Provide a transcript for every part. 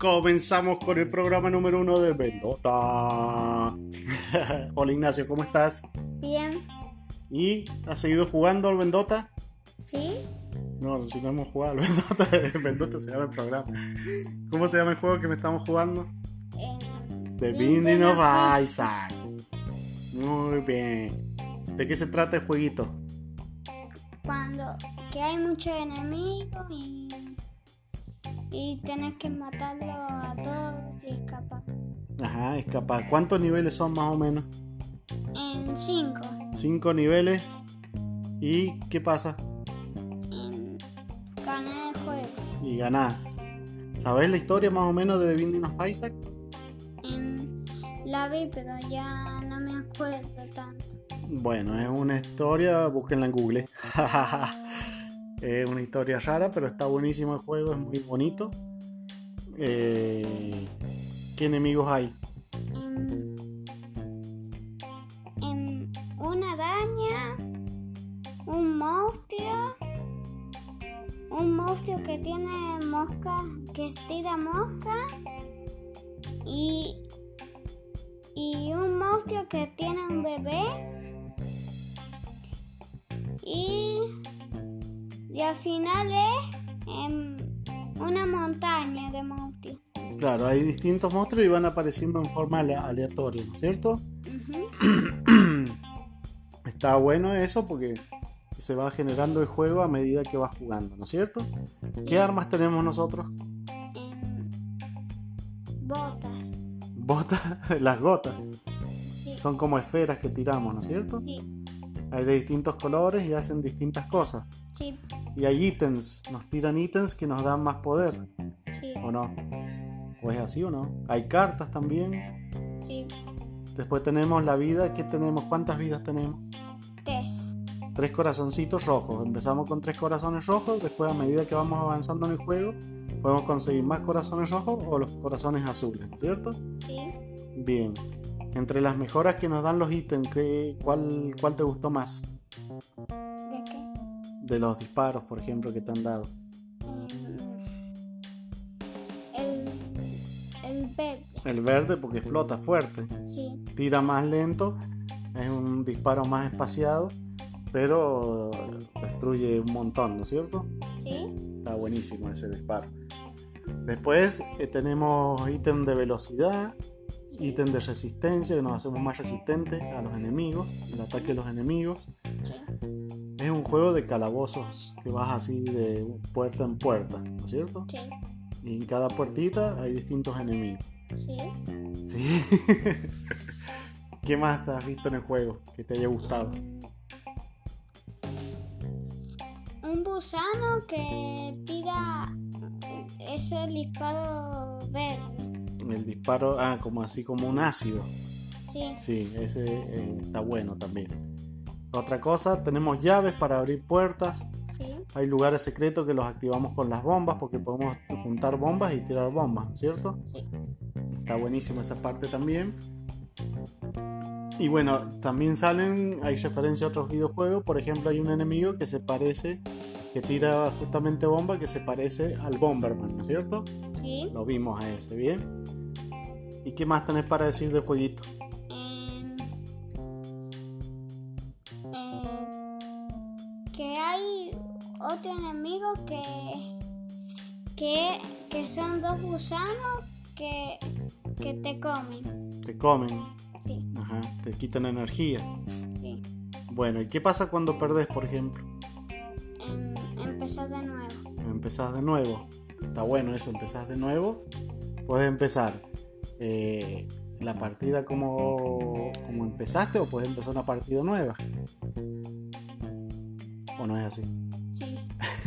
Comenzamos con el programa número uno de Vendota. Hola Ignacio, ¿cómo estás? Bien. ¿Y has seguido jugando al Vendota? ¿Sí? No, si no hemos jugado al Vendota, el Vendota se llama el programa. ¿Cómo se llama el juego que me estamos jugando? Eh, The Binding Binding of Isaac. Muy bien. ¿De qué se trata el jueguito? Que hay muchos enemigos y y tienes que matarlos a todos y escapar. Ajá, escapar. ¿Cuántos niveles son más o menos? En 5. Cinco niveles. ¿Y qué pasa? En ganar el juego. Y ganás. ¿Sabés la historia más o menos de The Binding of Isaac? En la vi, pero ya no me acuerdo. Bueno, es una historia, búsquenla en Google. es una historia rara, pero está buenísimo el juego, es muy bonito. Eh, ¿Qué enemigos hay? En una araña, un monstruo, un monstruo que tiene mosca, que estira mosca y, y un monstruo que tiene un bebé y al final es en una montaña de monstruos. Claro, hay distintos monstruos y van apareciendo en forma ale- aleatoria, ¿no es cierto? Está bueno eso porque se va generando el juego a medida que vas jugando, ¿no es cierto? ¿Qué armas tenemos nosotros? Botas. Botas, las gotas. Sí. Son como esferas que tiramos, ¿no es cierto? Sí, Hay de distintos colores y hacen distintas cosas. sí, Y hay ítems, nos tiran ítems que nos dan más poder, sí, ¿o no? ¿O es así o no? Hay cartas también. sí. Después tenemos la vida, ¿qué tenemos? ¿Cuántas vidas tenemos? Tres. Tres corazoncitos rojos. Empezamos con tres corazones rojos, después a medida que vamos avanzando en el juego, podemos conseguir más corazones rojos o los corazones azules, ¿no es cierto? Sí. Bien. Entre las mejoras que nos dan los ítems, ¿qué- cuál, ¿cuál te gustó más? ¿De qué? De los disparos, por ejemplo, que te han dado. El, el verde. El verde porque explota fuerte. Sí, tira más lento, es un disparo más espaciado, pero destruye un montón, ¿no es cierto? sí, Está buenísimo ese disparo. Después eh, tenemos ítem de velocidad, ítem de resistencia, que nos hacemos más resistentes a los enemigos, el ataque de los enemigos. sí, Es un juego de calabozos que vas así de puerta en puerta, ¿no es cierto? sí, Y en cada puertita hay distintos enemigos. sí. Sí. ¿Qué más has visto en el juego que te haya gustado? Un gusano que tira ese disparo verde. El disparo, ah, como así como un ácido. Sí, Sí, ese eh, está bueno también. Otra cosa, tenemos llaves para abrir puertas. sí, Hay lugares secretos que los activamos con las bombas porque podemos juntar bombas y tirar bombas, ¿no es cierto? sí, Está buenísimo esa parte también. Y bueno, también salen, hay referencia a otros videojuegos. Por ejemplo, hay un enemigo que se parece, que tira justamente bomba, que se parece al Bomberman, ¿no es cierto? sí. Lo vimos a ese, ¿bien? ¿Y qué más tenés para decir del jueguito? Em, que hay otro enemigo que, que, que son dos gusanos que, que te comen. Te comen, Sí, ajá, te quitan energía. sí. Bueno, ¿y qué pasa cuando perdés, por ejemplo? Em, empezar de nuevo. Empezás de nuevo. Está bueno eso, empezás de nuevo. Puedes empezar eh, la partida como, como empezaste o puedes empezar una partida nueva. ¿O no es así? Sí,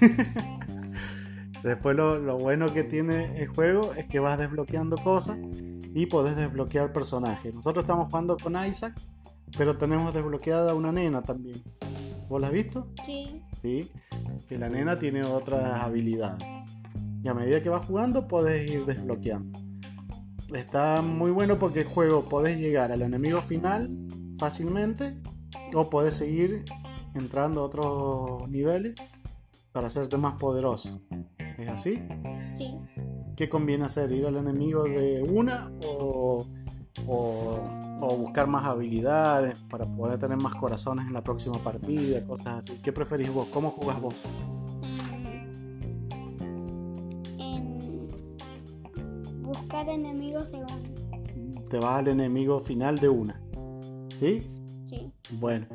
Después lo, lo bueno que tiene el juego es que vas desbloqueando cosas y podés desbloquear personajes. Nosotros estamos jugando con Isaac, pero tenemos desbloqueada una nena también. ¿Vos la has visto? sí, Sí, que la nena tiene otras habilidades. Y a medida que vas jugando podés ir desbloqueando. Está muy bueno porque el juego podés llegar al enemigo final fácilmente o podés seguir entrando a otros niveles para hacerte más poderoso. ¿Es así? Sí. ¿Qué conviene hacer? ¿Ir al enemigo de una o, o, o buscar más habilidades para poder tener más corazones en la próxima partida? Cosas así. ¿Qué preferís vos? ¿Cómo jugás vos? En buscar enemigos de uno. Te vas al enemigo final de una. ¿Sí? Sí. Bueno,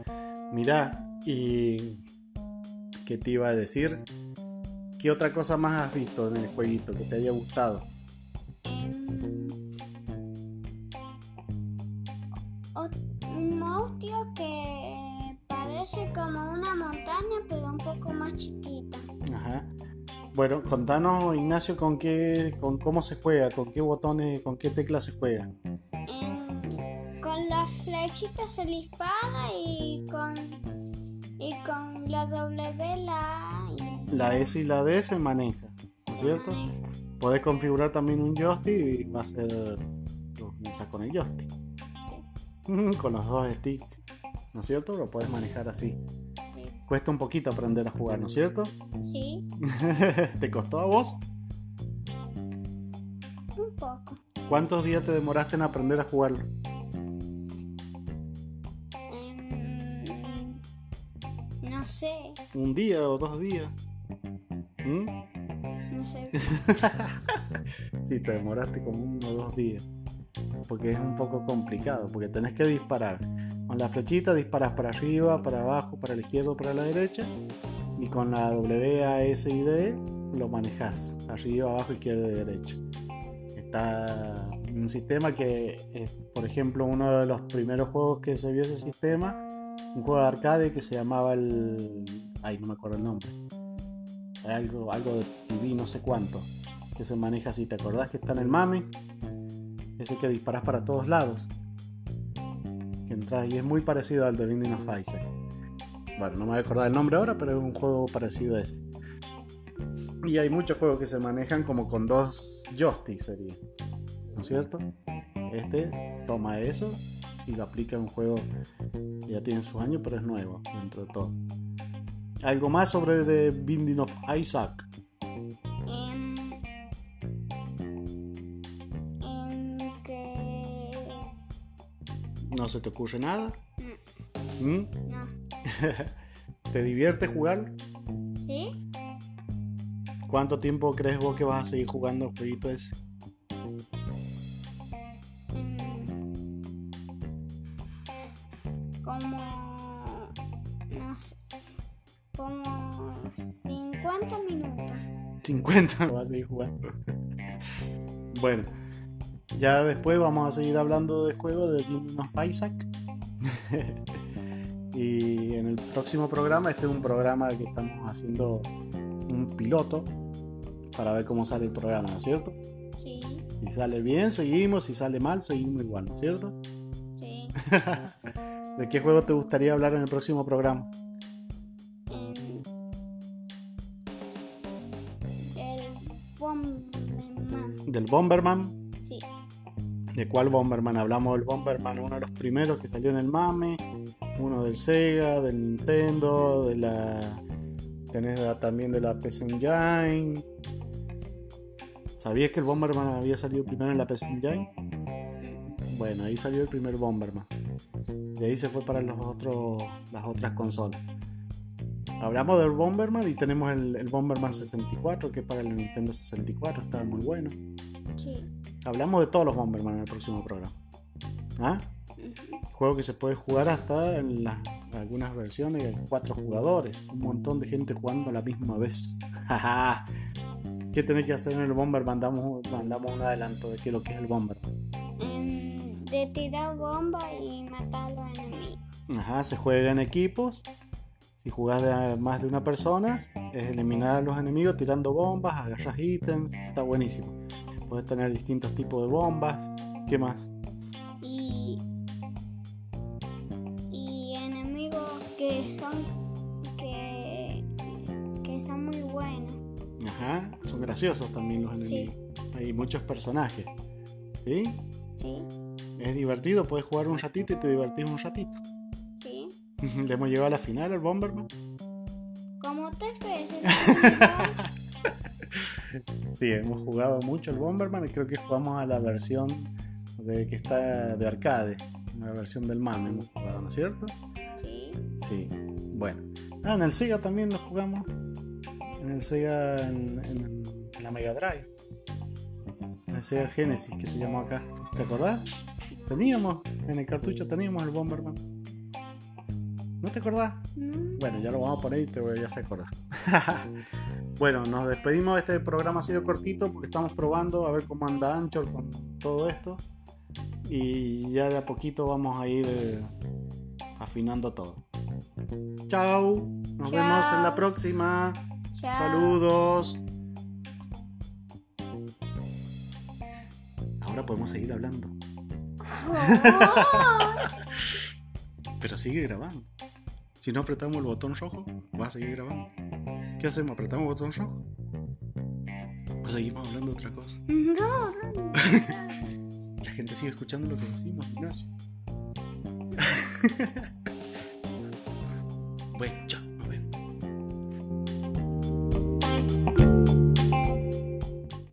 mira, y ¿qué te iba a decir? ¿Qué otra cosa más has visto en el jueguito que te haya gustado? Ot- un monstruo que parece como una montaña, pero un poco más chiquita. Ajá. Bueno, contanos, Ignacio, con qué, con cómo se juega, con qué botones, con qué teclas se juega. En- con las flechitas se dispara y con y con la W la A y La S y la D se maneja, ¿no es cierto? maneja. Podés configurar también un joystick y va a ser usas con el joystick. Con los dos sticks, ¿no es cierto? Lo puedes manejar así. Cuesta un poquito aprender a jugar, ¿no es cierto? Sí, ¿Te costó a vos? un poco. ¿Cuántos días te demoraste en aprender a jugarlo? Em, no sé, ¿Un día o dos días? ¿Mm? no sé. Sí, te demoraste como uno o dos días. Porque es un poco complicado, porque tenés que disparar. Con la flechita disparas para arriba, para abajo, para la izquierda para la derecha. Y con la W, A, S y D lo manejas. Arriba, abajo, izquierda y derecha. Está un sistema que, por ejemplo, uno de los primeros juegos que se vio ese sistema, un juego de arcade que se llamaba el... Ay, no me acuerdo el nombre. Algo, algo de TV, no sé cuánto que se maneja así. ¿Te acordás que está en el mame? Ese que disparas para todos lados. Y es muy parecido al de Binding of Isaac. Bueno, no me voy a acordar el nombre ahora, pero es un juego parecido a ese. Y hay muchos juegos que se manejan como con dos joysticks, sería. ¿No es cierto? Este toma eso y lo aplica en un juego que ya tiene sus años, pero es nuevo dentro de todo. ¿Algo más sobre The Binding of Isaac? ¿No se te ocurre nada? Mm, ¿Mm? no. ¿Te divierte jugar? ¿Sí? ¿Cuánto tiempo crees vos que vas a seguir jugando el jueguito ese? Mm, como no sé, como 50 minutos. 50 vas a seguir jugando. bueno, ya después vamos a seguir hablando del juego de Binding of Isaac. y en el próximo programa, este es un programa que estamos haciendo un piloto para ver cómo sale el programa, ¿no es cierto? Sí, Si sale bien, seguimos, si sale mal, seguimos igual, ¿no es cierto? sí. ¿De qué juego te gustaría hablar en el próximo programa? Em, el Bomberman. ¿Del Bomberman? Sí, ¿De cuál Bomberman? Hablamos del Bomberman, uno de los primeros que salió en el MAME, uno del Sega, del Nintendo, de la. Tenés también de la PC Engine. ¿Sabías que el Bomberman había salido primero en la PC Engine? Bueno, ahí salió el primer Bomberman. De ahí se fue para los otros, las otras consolas. Hablamos del Bomberman y tenemos el, el Bomberman 64, que es para el Nintendo 64, está muy bueno. sí. Hablamos de todos los Bomberman en el próximo programa. ¿Ah? Juego que se puede jugar hasta en las- algunas versiones cuatro jugadores. Un montón de gente jugando a la misma vez. ¿Qué tenés que hacer en el Bomberman? Mandamos, mandamos un adelanto de qué es lo que es el Bomberman. Em, de tirar bomba y matar a los enemigos. Ajá, se juega en equipos. Si jugás de más de una persona, es eliminar a los enemigos tirando bombas, agarras ítems. Está buenísimo. Puedes tener distintos tipos de bombas. ¿Qué más? Y, y enemigos que son que, que son muy buenos. Ajá, son graciosos también los Sí. enemigos. Hay muchos personajes. ¿Sí? Sí, Es divertido, puedes jugar un ratito y te divertís un ratito. sí. Le hemos llegado a la final al Bomberman. Como te veces. Sí, hemos jugado mucho el Bomberman y creo que jugamos a la versión de que está de arcade, una versión del MAM hemos jugado, ¿no es cierto? sí. Sí, bueno. Ah, en el Sega también lo jugamos. En el Sega, en, en- en la Mega Drive. En el Sega Genesis, que se llamó acá. ¿Te acordás? Teníamos, en el cartucho teníamos el Bomberman. ¿No te acordás? No. Bueno, ya lo vamos a poner y te voy a hacer acordar. bueno, nos despedimos. Este programa ha sido cortito porque estamos probando a ver cómo anda Anchor con todo esto. Y ya de a poquito vamos a ir eh, afinando todo. Chao. Nos Chao. vemos en la próxima. Chao. Saludos. Ahora podemos seguir hablando. Pero sigue grabando. Si no apretamos el botón rojo, va a seguir grabando. ¿Qué hacemos? ¿Apretamos botón rojo? ¿O seguimos hablando de otra cosa? No, no. La gente sigue escuchando lo que decimos, Ignacio. bueno, chao.